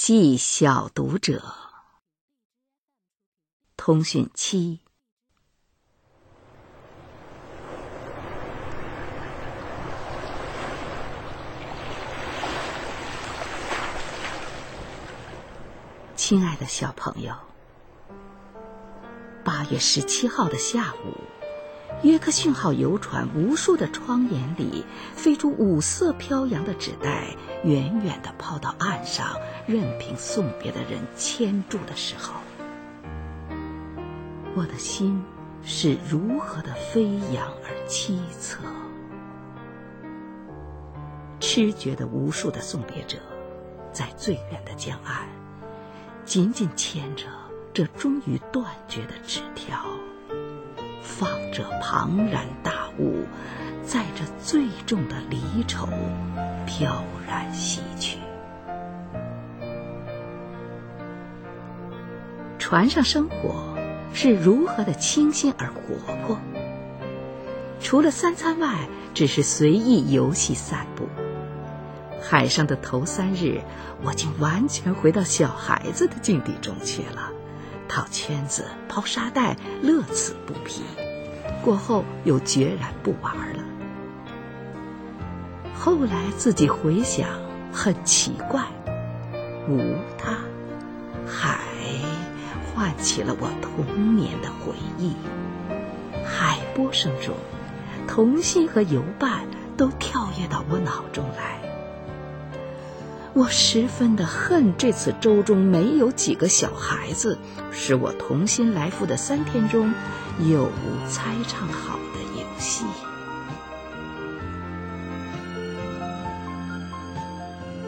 记小读者，通讯七。亲爱的小朋友，八月十七号的下午，约克逊号游船无数的窗沿里飞出五色飘扬的纸袋，远远的抛到岸上，任凭送别的人牵住的时候，我的心是如何的飞扬而凄恻。痴觉的无数的送别者，在最远的江岸。紧紧牵着这终于断绝的纸条，放着庞然大物，载着最重的离愁，飘然西去。船上生活是如何的清新而活泼，除了三餐外，只是随意游戏散步。海上的头三日，我竟完全回到小孩子的境地中去了，套圈子、抛沙袋，乐此不疲。过后又决然不玩了。后来自己回想，很奇怪，无他，海唤起了我童年的回忆。海波声中，童心和游伴都跳跃到我脑中来。我十分的恨这次舟中没有几个小孩子，使我童心来复的三天中有无猜唱好的游戏。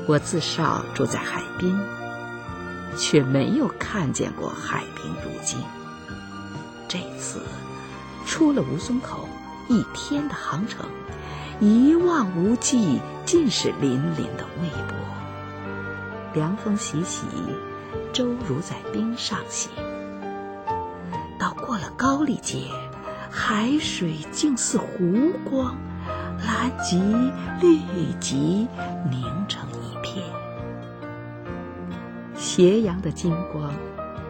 我自少住在海滨，却没有看见过海平如镜。这次出了吴淞口，一天的航程，一望无际，尽是粼粼的微波。凉风习习，舟如在冰上行。高丽街，海水竟似湖光，蓝极绿极，凝成一片。斜阳的金光，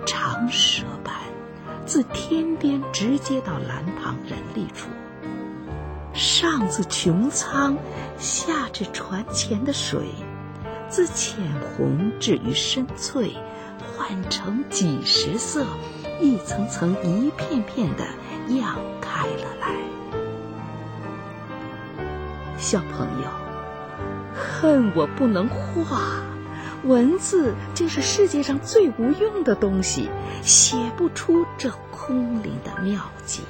长蛇般，自天边直接到蓝塘人力处，上自穹苍，下至船前的水。自浅红至于深翠，换成几十色，一层层、一片片的漾开了来。小朋友，恨我不能画，文字竟是世界上最无用的东西，写不出这空灵的妙计。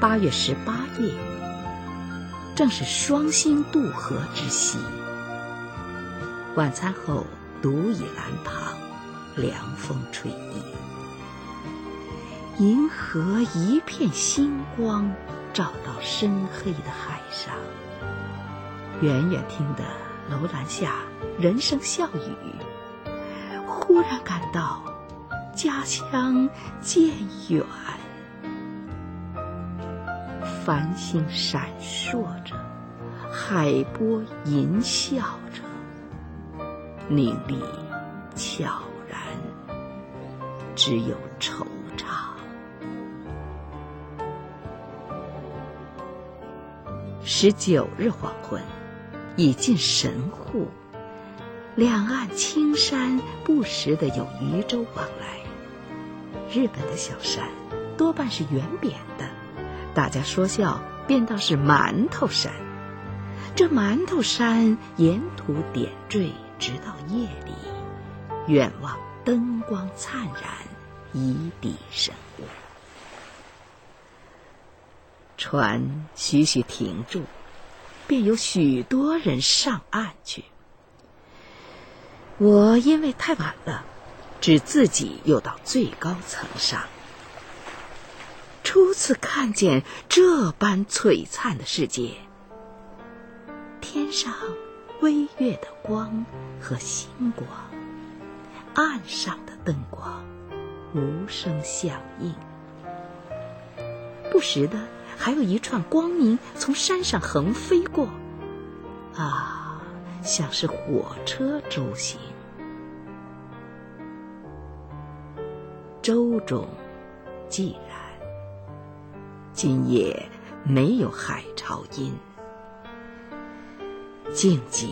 八月十八夜，正是双星渡河之夕。晚餐后，独倚栏旁，凉风吹衣。银河一片星光，照到深黑的海上。远远听得楼兰下人声笑语，忽然感到家乡渐远。繁星闪烁着，海波吟啸着，命里悄然，只有惆怅。十九日黄昏，已近神户，两岸青山不时的有渔舟往来。日本的小山多半是圆扁的。大家说笑，便道是馒头山。这馒头山沿途点缀，直到夜里，远望灯光灿然，一地神物。船徐徐停住，便有许多人上岸去。我因为太晚了，只自己又到最高层上。初次看见这般璀璨的世界，天上微月的光和星光，岸上的灯光，无声响应。不时的还有一串光明从山上横飞过，啊，像是火车周行。舟中寂然，今夜没有海潮音，静寂，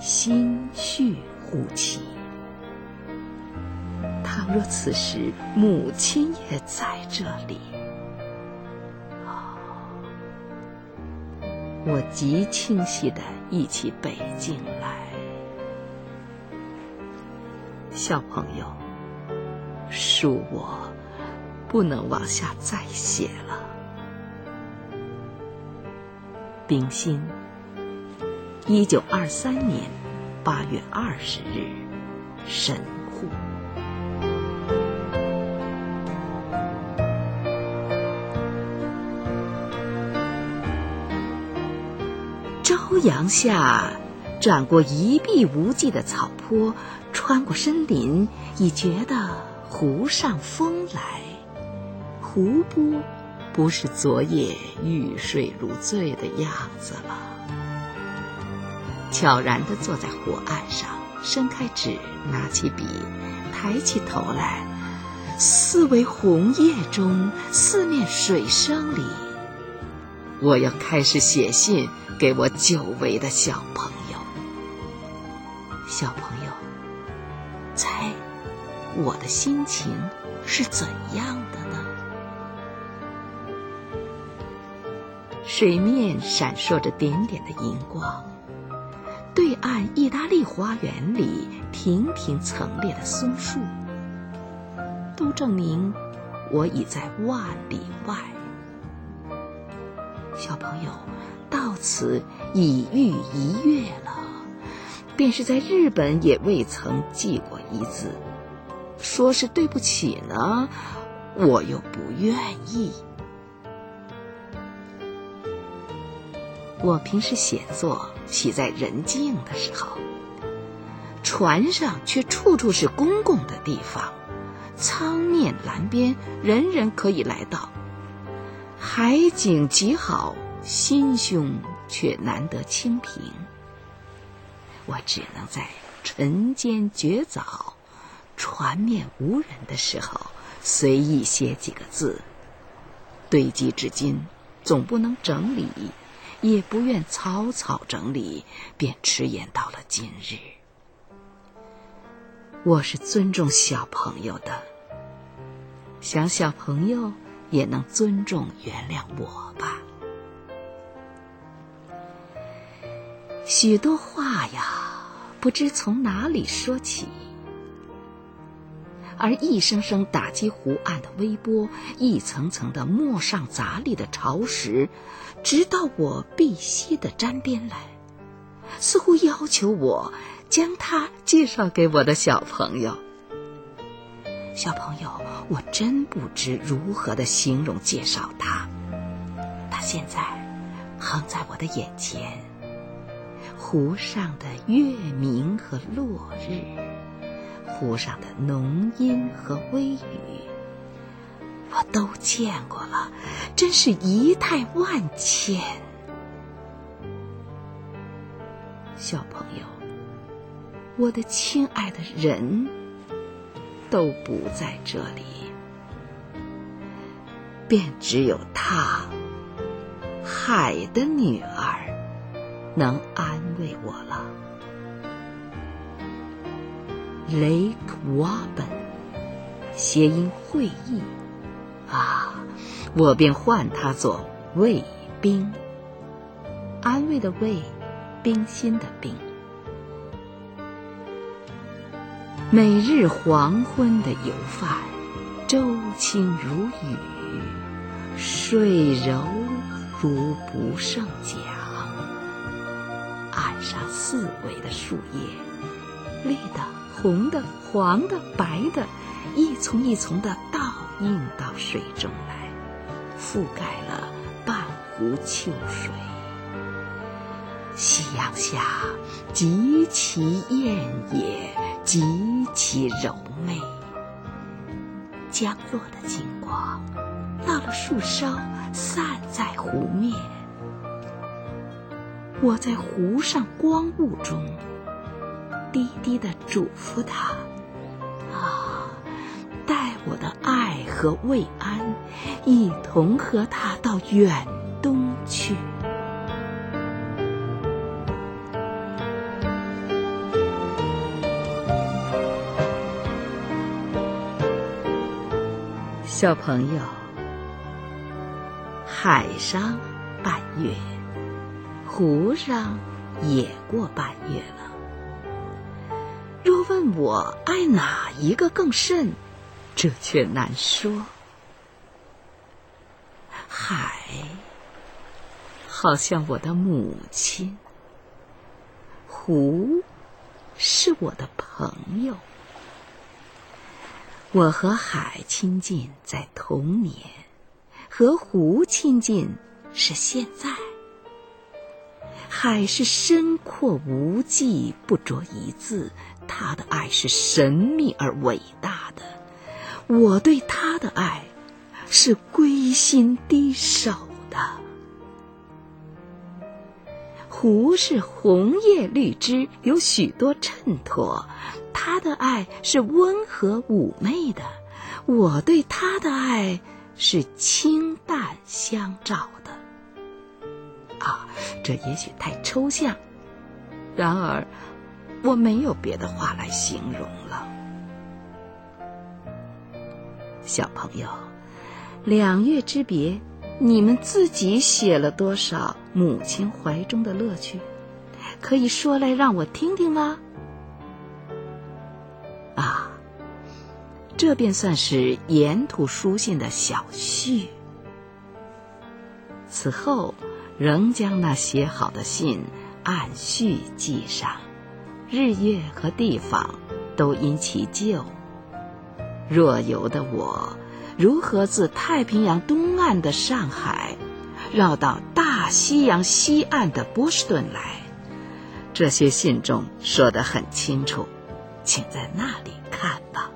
心绪忽起。倘若此时母亲也在这里，我极清晰的忆起北京来。小朋友，恕我不能往下再写了。冰心，一九二三年八月二十日，神户。朝阳下，转过一碧无际的草坡，穿过森林，已觉得湖上风来。湖波不是昨夜欲睡如醉的样子了。悄然地坐在湖岸上，伸开指，拿起笔，抬起头来，四围红叶中，四面水声里，我要开始写信。给我久违的小朋友，小朋友，猜我的心情是怎样的呢？水面闪烁着点点的银光，对岸意大利花园里亭亭层列的松树，都证明我已在万里外。小朋友。到此已逾一月了，便是在日本也未曾寄过一字。说是对不起呢，我又不愿意。我平时写作喜在人静的时候，船上却处处是公共的地方，舱面栏边人人可以来到，海景极好。心胸却难得清平，我只能在晨间绝早、船面无人的时候，随意写几个字，堆积至今，总不能整理，也不愿草草整理，便迟延到了今日。我是尊重小朋友的，想小朋友也能尊重、原谅我吧。许多话呀，不知从哪里说起，而一声声打击湖岸的微波，一层层的陌上杂历的潮石，直到我碧溪的沾边来，似乎要求我将它介绍给我的小朋友。小朋友，我真不知如何的形容介绍它。它现在横在我的眼前。湖上的月明和落日，湖上的浓阴和微雨，我都见过了，真是仪态万千。小朋友，我的亲爱的人都不在这里，便只有她，海的女儿。能安慰我了。Lake Waben，谐音会意，啊，我便唤它做卫兵。安慰的慰，冰心的冰。每日黄昏的游泛，舟轻如雨，水柔如不胜桨。岸上四围的树叶，绿的、红的、黄的、白的，一丛一丛的倒映到水中来，覆盖了半湖秋水。夕阳下，极其艳也，极其柔媚。降落的金光，到了树梢，散在湖面。我在湖上光雾中，低低的嘱咐他：“啊，带我的爱和慰安，一同和他到远东去。”小朋友，海上半月，湖上也过半月了。问我爱哪一个更甚，这却难说。海，好像我的母亲；湖，是我的朋友。我和海亲近在童年，和湖亲近是现在。海是深阔无际，不着一字，他的爱是神秘而伟大的。我对他的爱是归心低首的。湖是红叶绿枝，有许多衬托。他的爱是温和妩媚的，我对他的爱是清淡相照的。啊，这也许太抽象，然而我没有别的话来形容了。小朋友，两月之别，你们自己写了多少母亲怀中的乐趣？可以说来让我听听吗？啊这便算是沿途书信的小序。此后，仍将那写好的信按序记上，日月和地方都因其旧。若游的我，如何自太平洋东岸的上海，绕到大西洋西岸的波士顿来？这些信中说得很清楚，请在那里看吧。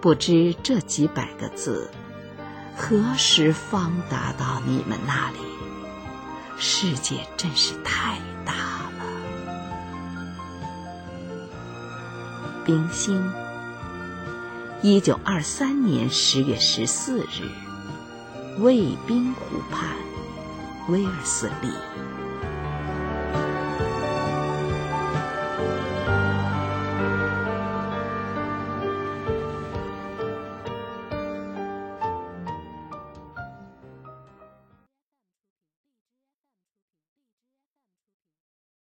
不知这几百个字何时方达到你们那里？世界真是太大了。冰心，一九二三年十月十四日，卫兵湖畔，威尔斯利。